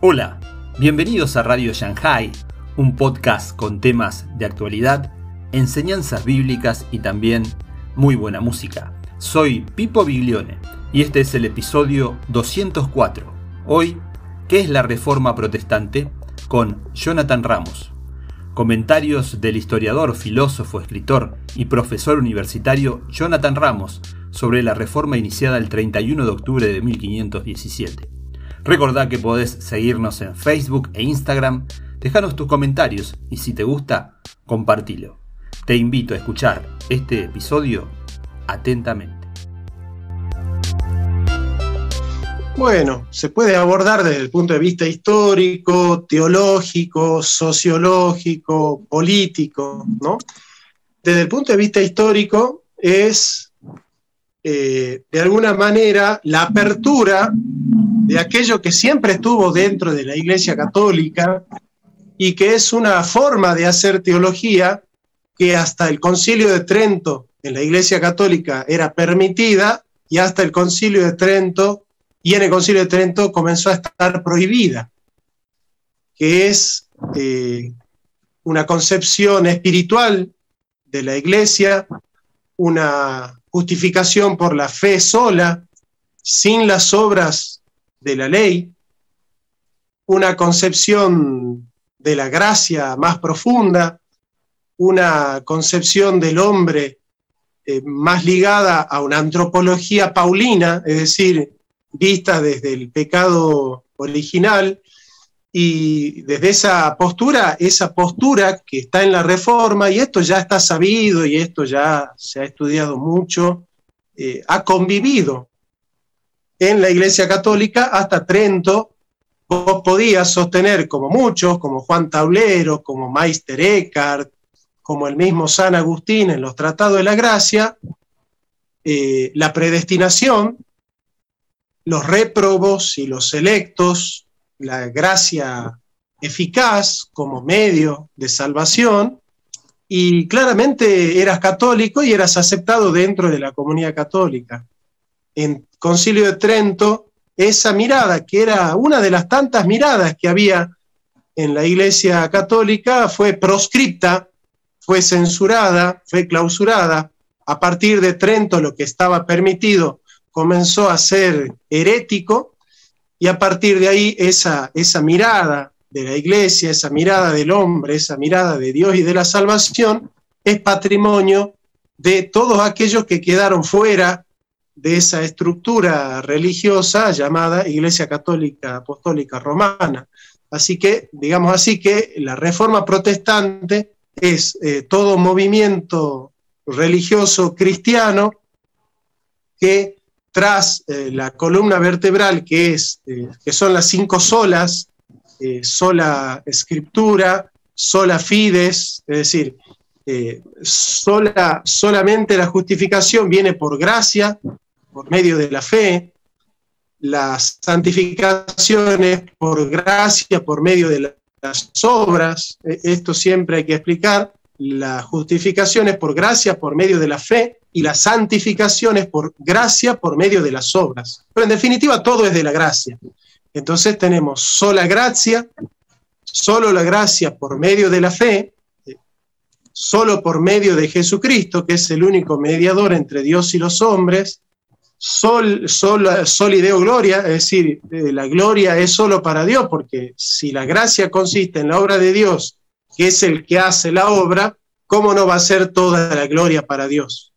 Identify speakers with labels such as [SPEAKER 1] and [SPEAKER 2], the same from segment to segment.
[SPEAKER 1] Hola, bienvenidos a Radio Shanghai, un podcast con temas de actualidad, enseñanzas bíblicas y también muy buena música. Soy Pipo Biglione y este es el episodio 204. Hoy, ¿qué es la Reforma Protestante? con Jonathan Ramos. Comentarios del historiador, filósofo, escritor y profesor universitario Jonathan Ramos sobre la reforma iniciada el 31 de octubre de 1517. Recordá que podés seguirnos en Facebook e Instagram, dejanos tus comentarios y si te gusta, compartilo. Te invito a escuchar este episodio atentamente.
[SPEAKER 2] Bueno, se puede abordar desde el punto de vista histórico, teológico, sociológico, político, ¿no? Desde el punto de vista histórico es, eh, de alguna manera, la apertura de aquello que siempre estuvo dentro de la Iglesia Católica y que es una forma de hacer teología que hasta el Concilio de Trento en la Iglesia Católica era permitida y hasta el Concilio de Trento y en el Concilio de Trento comenzó a estar prohibida, que es eh, una concepción espiritual de la Iglesia, una justificación por la fe sola, sin las obras de la ley, una concepción de la gracia más profunda, una concepción del hombre eh, más ligada a una antropología paulina, es decir, vista desde el pecado original, y desde esa postura, esa postura que está en la reforma, y esto ya está sabido y esto ya se ha estudiado mucho, eh, ha convivido en la Iglesia Católica hasta Trento. Vos podías sostener, como muchos, como Juan Taulero, como Meister Eckhart, como el mismo San Agustín en los Tratados de la Gracia, eh, la predestinación los réprobos y los electos, la gracia eficaz como medio de salvación, y claramente eras católico y eras aceptado dentro de la comunidad católica. En Concilio de Trento, esa mirada, que era una de las tantas miradas que había en la Iglesia Católica, fue proscripta, fue censurada, fue clausurada. A partir de Trento, lo que estaba permitido comenzó a ser herético y a partir de ahí esa, esa mirada de la iglesia, esa mirada del hombre, esa mirada de Dios y de la salvación, es patrimonio de todos aquellos que quedaron fuera de esa estructura religiosa llamada Iglesia Católica Apostólica Romana. Así que, digamos así, que la reforma protestante es eh, todo movimiento religioso cristiano que tras eh, la columna vertebral, que, es, eh, que son las cinco solas, sola escritura, sola fides, es decir, sola, solamente la justificación viene por gracia, por medio de la fe, la santificación es por gracia, por medio de las obras, esto siempre hay que explicar, la justificación es por gracia, por medio de la fe, y la santificación es por gracia, por medio de las obras. Pero en definitiva todo es de la gracia. Entonces tenemos sola gracia, solo la gracia por medio de la fe, solo por medio de Jesucristo, que es el único mediador entre Dios y los hombres, sol, sol, sol y deo gloria, es decir, eh, la gloria es solo para Dios, porque si la gracia consiste en la obra de Dios que es el que hace la obra, ¿cómo no va a ser toda la gloria para Dios?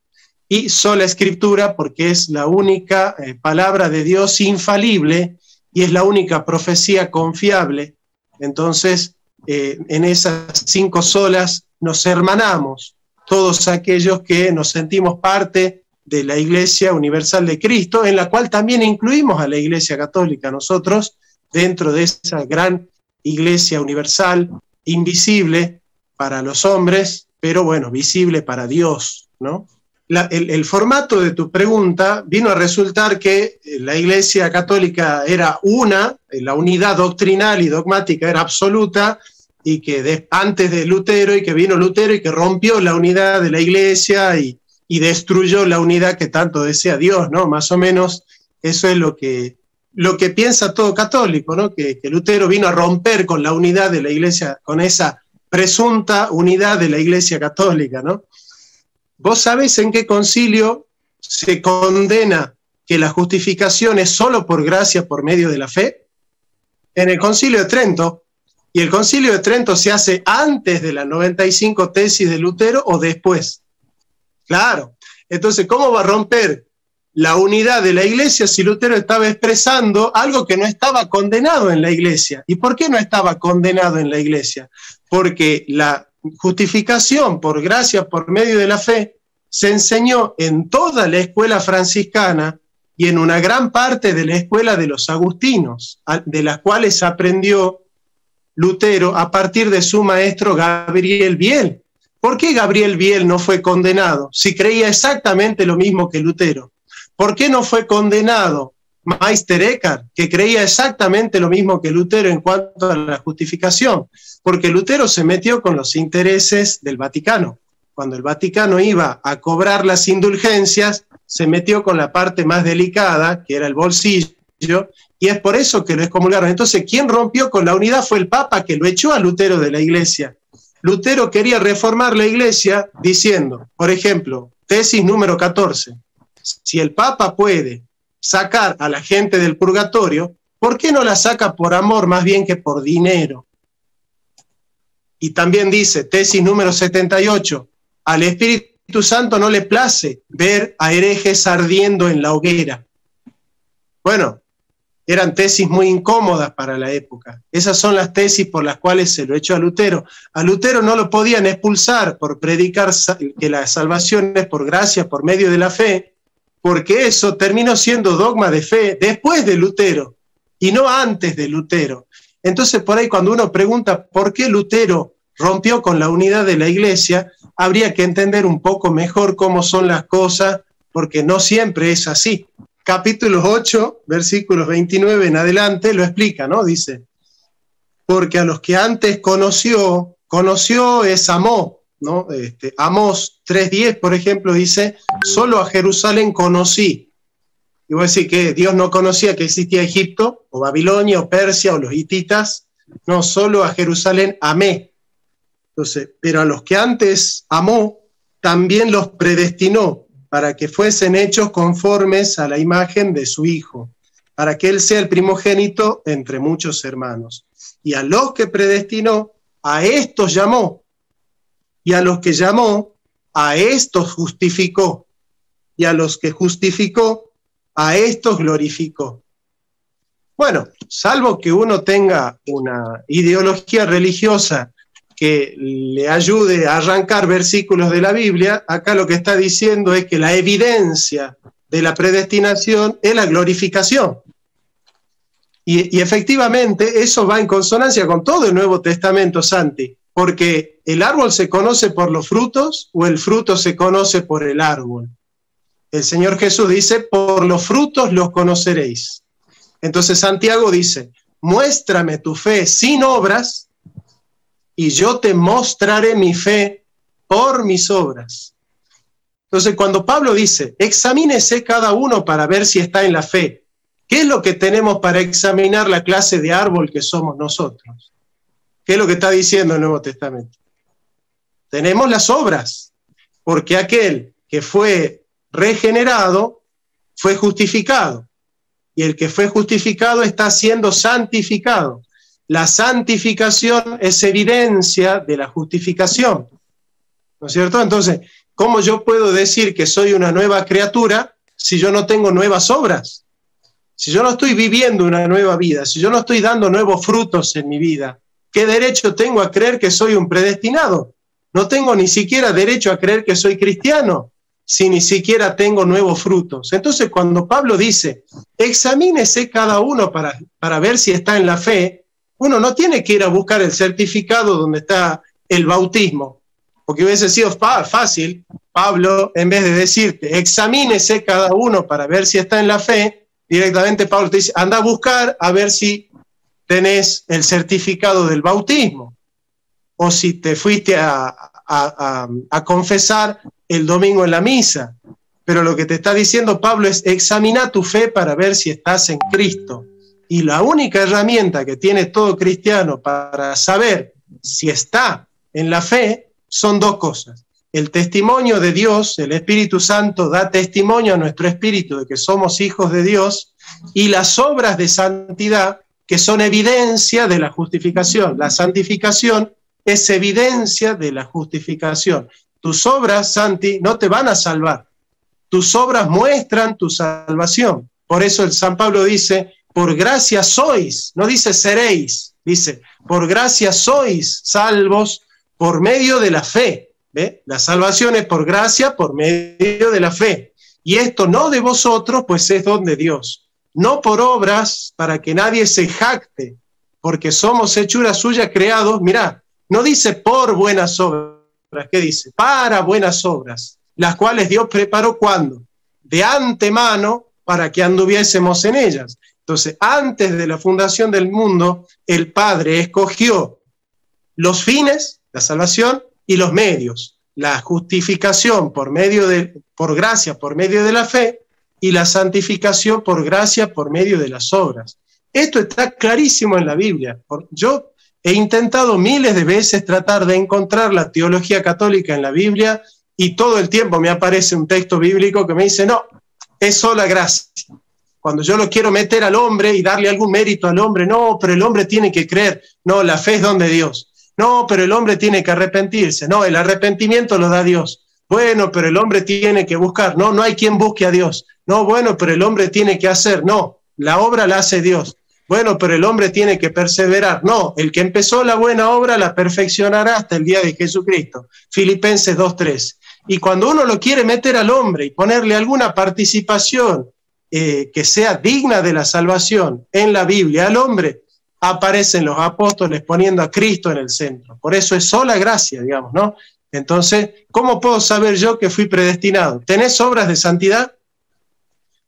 [SPEAKER 2] Y sola escritura, porque es la única eh, palabra de Dios infalible y es la única profecía confiable. Entonces, eh, en esas cinco solas nos hermanamos, todos aquellos que nos sentimos parte de la Iglesia Universal de Cristo, en la cual también incluimos a la Iglesia Católica, nosotros, dentro de esa gran Iglesia Universal invisible para los hombres, pero bueno, visible para Dios, ¿no? el, formato de tu pregunta vino a resultar que eh, la Iglesia Católica era una, eh, la unidad doctrinal y dogmática era absoluta, y que antes de Lutero, y que vino Lutero y que rompió la unidad de la Iglesia y, y destruyó la unidad que tanto desea Dios, ¿no? Más o menos eso es lo que lo que piensa todo católico, ¿no? Que, que, Lutero vino a romper con la unidad de la iglesia, con esa presunta unidad de la iglesia católica, ¿no? ¿Vos sabés en qué concilio se condena que la justificación es solo por gracia por medio de la fe? En el concilio de Trento. Y el concilio de Trento se hace antes de las 95 tesis de Lutero o después. Claro. Entonces, ¿cómo va a romper la unidad de la iglesia si Lutero estaba expresando algo que no estaba condenado en la iglesia. ¿Y por qué no estaba condenado en la iglesia? Porque la justificación por gracia, por medio de la fe, se enseñó en toda la escuela franciscana y en una gran parte de la escuela de los agustinos, de las cuales aprendió Lutero a partir de su maestro Gabriel Biel. ¿Por qué Gabriel Biel no fue condenado si creía exactamente lo mismo que Lutero? ¿Por qué no fue condenado Meister Eckhart, que creía exactamente lo mismo que Lutero en cuanto a la justificación? Porque Lutero se metió con los intereses del Vaticano. Cuando el Vaticano iba a cobrar las indulgencias, se metió con la parte más delicada, que era el bolsillo, y es por eso que lo excomulgaron. Entonces, ¿quién rompió con la unidad? Fue el Papa que lo echó a Lutero de la iglesia. Lutero quería reformar la iglesia diciendo, por ejemplo, tesis número 14, si el Papa puede sacar a la gente del purgatorio, ¿por qué no la saca por amor más bien que por dinero? Y también dice, tesis número 78, al Espíritu Santo no le place ver a herejes ardiendo en la hoguera. Bueno, eran tesis muy incómodas para la época. Esas son las tesis por las cuales se lo echó a Lutero. A Lutero no lo podían expulsar por predicar que la salvación es por gracia, por medio de la fe, porque eso terminó siendo dogma de fe después de Lutero y no antes de Lutero. Entonces, por ahí cuando uno pregunta por qué Lutero rompió con la unidad de la iglesia, habría que entender un poco mejor cómo son las cosas, porque no siempre es así. Capítulo 8, versículos 29 en adelante, lo explica, ¿no? Dice, porque a los que antes conoció, conoció es amó, ¿no? Este, Amos 3.10, por ejemplo, dice, solo a Jerusalén conocí. Y voy a decir que Dios no conocía que existía Egipto, o Babilonia, o Persia, o los hititas. No, solo a Jerusalén amé. Entonces, pero a los que antes amó, también los predestinó para que fuesen hechos conformes a la imagen de su Hijo, para que Él sea el primogénito entre muchos hermanos. Y a los que predestinó, a estos llamó, y a los que llamó, a estos justificó, y a los que justificó, a estos glorificó. Bueno, salvo que uno tenga una ideología religiosa que le ayude a arrancar versículos de la Biblia, acá lo que está diciendo es que la evidencia de la predestinación es la glorificación. Y, efectivamente eso va en consonancia con todo el Nuevo Testamento, Santi porque el árbol se conoce por los frutos o el fruto se conoce por el árbol. El Señor Jesús dice, por los frutos los conoceréis. Entonces Santiago dice, muéstrame tu fe sin obras y yo te mostraré mi fe por mis obras. Entonces cuando Pablo dice, examínese cada uno para ver si está en la fe, ¿qué es lo que tenemos para examinar la clase de árbol que somos nosotros? ¿Qué es lo que está diciendo el Nuevo Testamento? Tenemos las obras, porque aquel que fue regenerado fue justificado, y el que fue justificado está siendo santificado. La santificación es evidencia de la justificación. ¿No es cierto? Entonces, ¿cómo yo puedo decir que soy una nueva criatura si yo no tengo nuevas obras? Si yo no estoy viviendo una nueva vida, si yo no estoy dando nuevos frutos en mi vida, ¿Qué derecho tengo a creer que soy un predestinado? No tengo ni siquiera derecho a creer que soy cristiano si ni siquiera tengo nuevos frutos. Entonces, cuando Pablo dice, examínese cada uno para, para ver si está en la fe, uno no tiene que ir a buscar el certificado donde está el bautismo, porque hubiese sido fácil, Pablo, en vez de decirte, examínese cada uno para ver si está en la fe, directamente Pablo te dice, anda a buscar a ver si tenés el certificado del bautismo, o si te fuiste a, confesar el domingo en la misa, pero lo que te está diciendo Pablo es examina tu fe para ver si estás en Cristo. Y la única herramienta que tiene todo cristiano para saber si está en la fe son dos cosas. El testimonio de Dios, el Espíritu Santo da testimonio a nuestro espíritu de que somos hijos de Dios y las obras de santidad que son evidencia de la justificación. La santificación es evidencia de la justificación. Tus obras, Santi, no te van a salvar. Tus obras muestran tu salvación. Por eso el San Pablo dice, por gracia sois, no dice seréis, dice, por gracia sois salvos por medio de la fe. ¿Ve? La salvación es por gracia, por medio de la fe. Y esto no de vosotros, pues es don de Dios. No por obras, para que nadie se jacte, porque somos hechuras suyas creados. Mirá, no dice por buenas obras, ¿qué dice? Para buenas obras, las cuales Dios preparó cuando? De antemano para que anduviésemos en ellas. Entonces, antes de la fundación del mundo, el Padre escogió los fines, la salvación, y los medios, la justificación por medio de, por gracia, por medio de la fe, y la santificación por gracia, por medio de las obras. Esto está clarísimo en la Biblia. Yo he intentado miles de veces tratar de encontrar la teología católica en la Biblia y todo el tiempo me aparece un texto bíblico que me dice, no, es sola gracia cuando yo lo quiero meter al hombre y darle algún mérito al hombre, no, pero el hombre tiene que creer, no, la fe es don de Dios, no, pero el hombre tiene que arrepentirse, no, el arrepentimiento lo da Dios, bueno, pero el hombre tiene que buscar, no, no hay quien busque a Dios, no, bueno, pero el hombre tiene que hacer, no, la obra la hace Dios, bueno, pero el hombre tiene que perseverar, no, el que empezó la buena obra la perfeccionará hasta el día de Jesucristo, Filipenses 2.3. Y cuando uno lo quiere meter al hombre y ponerle alguna participación, eh, que sea digna de la salvación en la Biblia al hombre, aparecen los apóstoles poniendo a Cristo en el centro. Por eso es sola gracia, digamos, ¿no? Entonces, ¿cómo puedo saber yo que fui predestinado? ¿Tenés obras de santidad?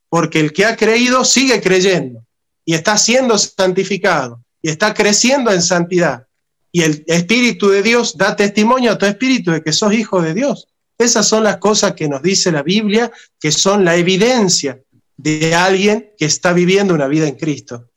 [SPEAKER 2] Porque el que ha creído sigue creyendo y está siendo santificado y está creciendo en santidad. Y el Espíritu de Dios da testimonio a tu espíritu de que sos hijo de Dios. Esas son las cosas que nos dice la Biblia, que son la evidencia de alguien que está viviendo una vida en Cristo.